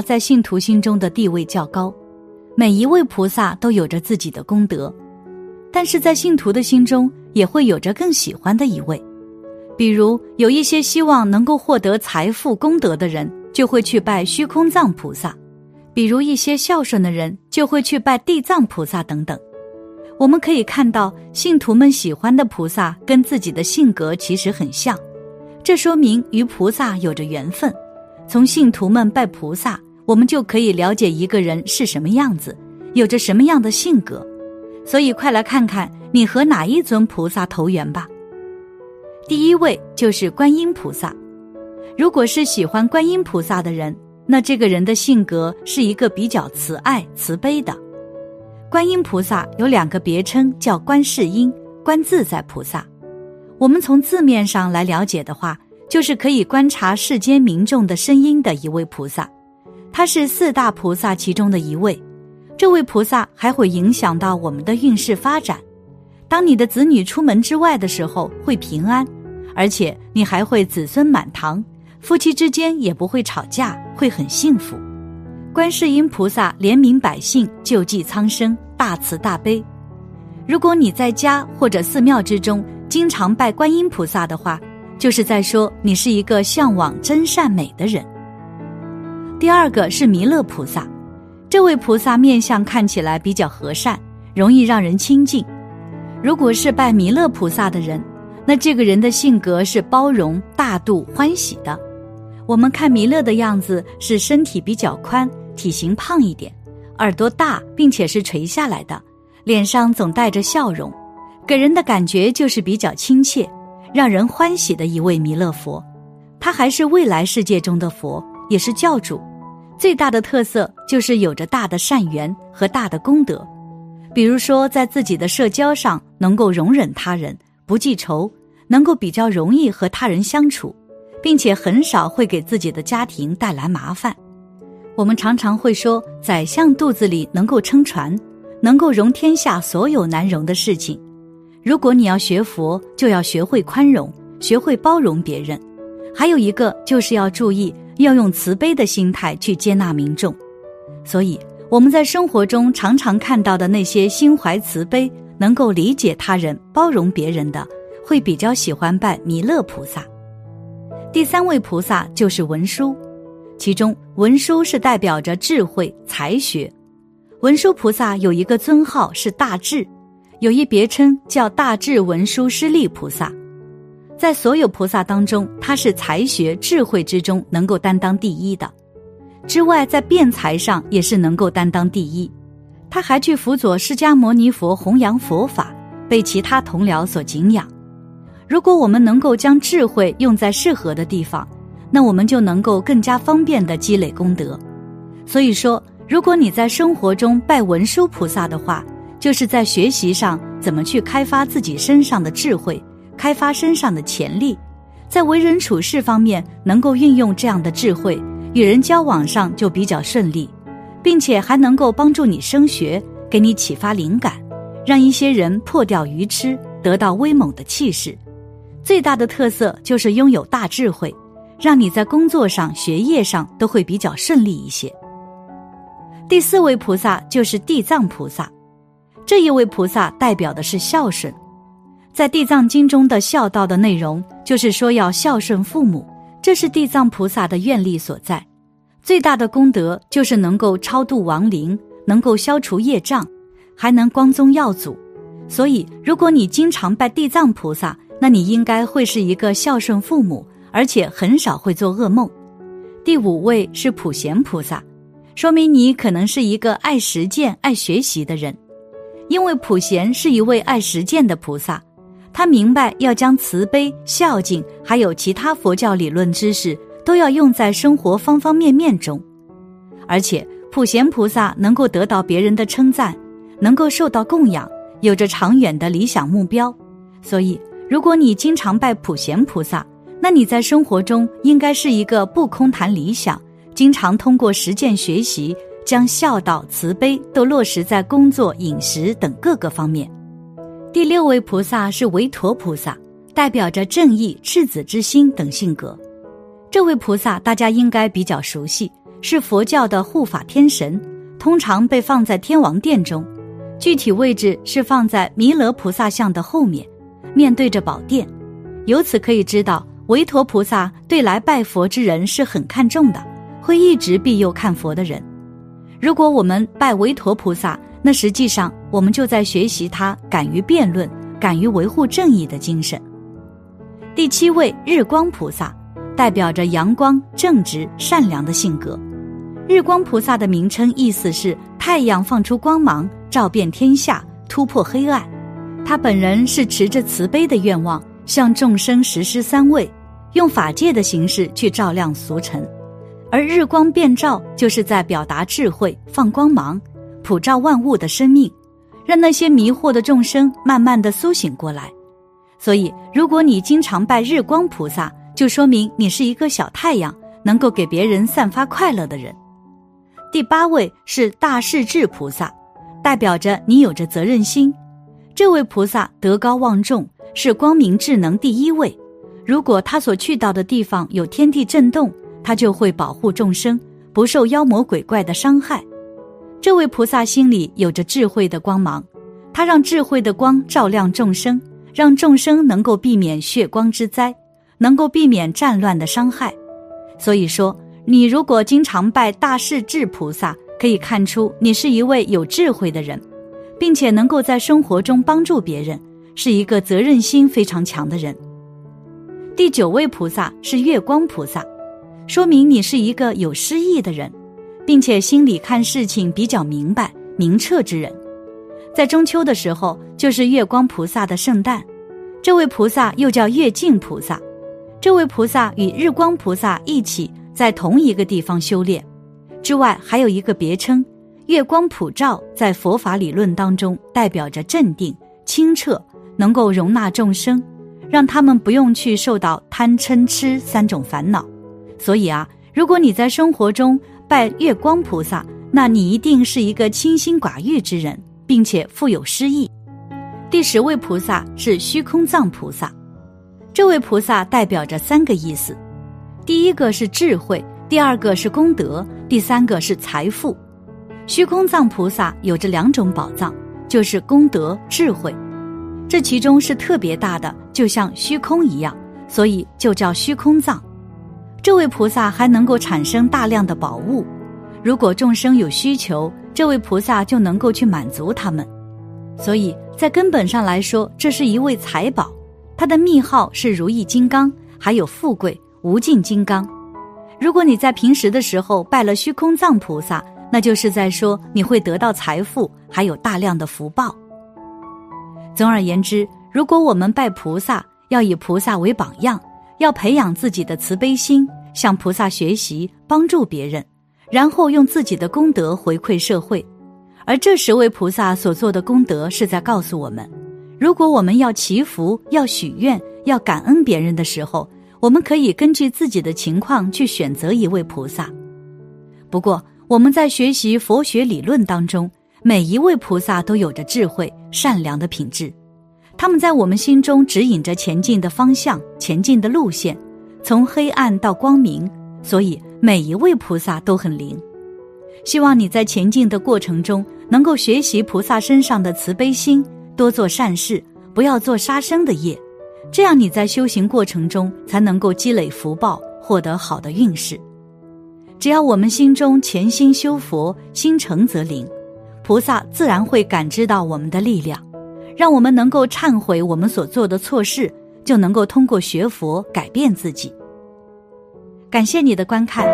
在信徒心中的地位较高，每一位菩萨都有着自己的功德，但是在信徒的心中也会有着更喜欢的一位。比如有一些希望能够获得财富功德的人，就会去拜虚空藏菩萨；比如一些孝顺的人，就会去拜地藏菩萨等等。我们可以看到，信徒们喜欢的菩萨跟自己的性格其实很像，这说明与菩萨有着缘分。从信徒们拜菩萨，我们就可以了解一个人是什么样子，有着什么样的性格。所以，快来看看你和哪一尊菩萨投缘吧。第一位就是观音菩萨。如果是喜欢观音菩萨的人，那这个人的性格是一个比较慈爱、慈悲的。观音菩萨有两个别称，叫观世音、观自在菩萨。我们从字面上来了解的话，就是可以观察世间民众的声音的一位菩萨。他是四大菩萨其中的一位。这位菩萨还会影响到我们的运势发展。当你的子女出门之外的时候，会平安。而且你还会子孙满堂，夫妻之间也不会吵架，会很幸福。观世音菩萨怜悯百姓，救济苍生，大慈大悲。如果你在家或者寺庙之中经常拜观音菩萨的话，就是在说你是一个向往真善美的人。第二个是弥勒菩萨，这位菩萨面相看起来比较和善，容易让人亲近。如果是拜弥勒菩萨的人。那这个人的性格是包容、大度、欢喜的。我们看弥勒的样子是身体比较宽，体型胖一点，耳朵大，并且是垂下来的，脸上总带着笑容，给人的感觉就是比较亲切，让人欢喜的一位弥勒佛。他还是未来世界中的佛，也是教主。最大的特色就是有着大的善缘和大的功德，比如说在自己的社交上能够容忍他人，不记仇。能够比较容易和他人相处，并且很少会给自己的家庭带来麻烦。我们常常会说，宰相肚子里能够撑船，能够容天下所有难容的事情。如果你要学佛，就要学会宽容，学会包容别人。还有一个就是要注意，要用慈悲的心态去接纳民众。所以我们在生活中常常看到的那些心怀慈悲、能够理解他人、包容别人的。会比较喜欢拜弥勒菩萨。第三位菩萨就是文殊，其中文殊是代表着智慧才学。文殊菩萨有一个尊号是大智，有一别称叫大智文殊师利菩萨。在所有菩萨当中，他是才学智慧之中能够担当第一的，之外在辩才上也是能够担当第一。他还去辅佐释迦牟尼佛弘扬佛法，被其他同僚所敬仰。如果我们能够将智慧用在适合的地方，那我们就能够更加方便的积累功德。所以说，如果你在生活中拜文殊菩萨的话，就是在学习上怎么去开发自己身上的智慧，开发身上的潜力，在为人处事方面能够运用这样的智慧，与人交往上就比较顺利，并且还能够帮助你升学，给你启发灵感，让一些人破掉愚痴，得到威猛的气势。最大的特色就是拥有大智慧，让你在工作上、学业上都会比较顺利一些。第四位菩萨就是地藏菩萨，这一位菩萨代表的是孝顺。在地藏经中的孝道的内容，就是说要孝顺父母，这是地藏菩萨的愿力所在。最大的功德就是能够超度亡灵，能够消除业障，还能光宗耀祖。所以，如果你经常拜地藏菩萨，那你应该会是一个孝顺父母，而且很少会做噩梦。第五位是普贤菩萨，说明你可能是一个爱实践、爱学习的人，因为普贤是一位爱实践的菩萨，他明白要将慈悲、孝敬，还有其他佛教理论知识都要用在生活方方面面中，而且普贤菩萨能够得到别人的称赞，能够受到供养，有着长远的理想目标，所以。如果你经常拜普贤菩萨，那你在生活中应该是一个不空谈理想，经常通过实践学习，将孝道、慈悲都落实在工作、饮食等各个方面。第六位菩萨是维陀菩萨，代表着正义、赤子之心等性格。这位菩萨大家应该比较熟悉，是佛教的护法天神，通常被放在天王殿中，具体位置是放在弥勒菩萨像的后面，面对着宝殿。由此可以知道，韦陀菩萨对来拜佛之人是很看重的，会一直庇佑看佛的人。如果我们拜韦陀菩萨，那实际上我们就在学习他敢于辩论、敢于维护正义的精神。第七位日光菩萨，代表着阳光、正直、善良的性格。日光菩萨的名称意思是太阳放出光芒，照遍天下，突破黑暗。他本人是持着慈悲的愿望。向众生实施三位，用法界的形式去照亮俗尘，而日光遍照就是在表达智慧，放光芒，普照万物的生命，让那些迷惑的众生慢慢的苏醒过来。所以，如果你经常拜日光菩萨，就说明你是一个小太阳，能够给别人散发快乐的人。第八位是大势至菩萨，代表着你有着责任心。这位菩萨德高望重。是光明智能第一位。如果他所去到的地方有天地震动，他就会保护众生不受妖魔鬼怪的伤害。这位菩萨心里有着智慧的光芒，他让智慧的光照亮众生，让众生能够避免血光之灾，能够避免战乱的伤害。所以说，你如果经常拜大势至菩萨，可以看出你是一位有智慧的人，并且能够在生活中帮助别人。是一个责任心非常强的人。第九位菩萨是月光菩萨，说明你是一个有诗意的人，并且心里看事情比较明白明澈之人。在中秋的时候，就是月光菩萨的圣诞，这位菩萨又叫月净菩萨。这位菩萨与日光菩萨一起在同一个地方修炼，之外还有一个别称“月光普照”。在佛法理论当中，代表着镇定、清澈。能够容纳众生，让他们不用去受到贪嗔痴三种烦恼。所以啊，如果你在生活中拜月光菩萨，那你一定是一个清心寡欲之人，并且富有诗意。第十位菩萨是虚空藏菩萨，这位菩萨代表着三个意思：第一个是智慧，第二个是功德，第三个是财富。虚空藏菩萨有着两种宝藏，就是功德、智慧。这其中是特别大的，就像虚空一样，所以就叫虚空藏。这位菩萨还能够产生大量的宝物，如果众生有需求，这位菩萨就能够去满足他们。所以在根本上来说，这是一位财宝，它的密号是如意金刚，还有富贵无尽金刚。如果你在平时的时候拜了虚空藏菩萨，那就是在说你会得到财富，还有大量的福报。总而言之，如果我们拜菩萨，要以菩萨为榜样，要培养自己的慈悲心，向菩萨学习，帮助别人，然后用自己的功德回馈社会。而这十位菩萨所做的功德，是在告诉我们：如果我们要祈福、要许愿、要感恩别人的时候，我们可以根据自己的情况去选择一位菩萨。不过，我们在学习佛学理论当中。每一位菩萨都有着智慧、善良的品质，他们在我们心中指引着前进的方向、前进的路线，从黑暗到光明。所以每一位菩萨都很灵。希望你在前进的过程中能够学习菩萨身上的慈悲心，多做善事，不要做杀生的业，这样你在修行过程中才能够积累福报，获得好的运势。只要我们心中潜心修佛，心诚则灵。菩萨自然会感知到我们的力量，让我们能够忏悔我们所做的错事，就能够通过学佛改变自己。感谢你的观看。